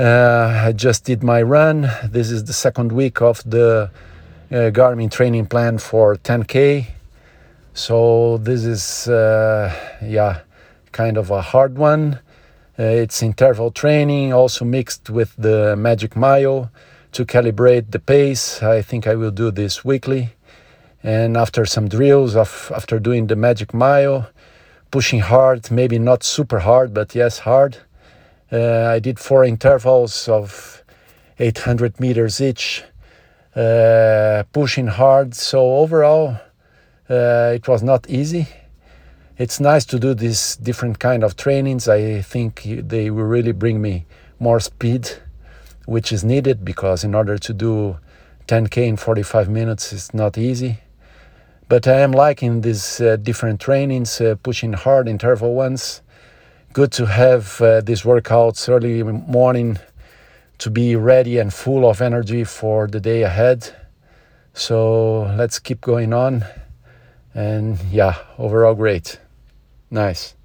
Uh, I just did my run. This is the second week of the uh, Garmin training plan for 10K. So this is, uh, yeah, kind of a hard one. Uh, it's interval training, also mixed with the Magic Mile to calibrate the pace. I think I will do this weekly. And after some drills, of, after doing the Magic Mile, pushing hard, maybe not super hard, but yes, hard. Uh, I did four intervals of 800 meters each, uh, pushing hard. So overall, uh, it was not easy. It's nice to do these different kind of trainings. I think they will really bring me more speed, which is needed because in order to do 10k in 45 minutes, it's not easy. But I am liking these uh, different trainings, uh, pushing hard interval ones. Good to have uh, these workouts early morning to be ready and full of energy for the day ahead. So let's keep going on. And yeah, overall great. Nice.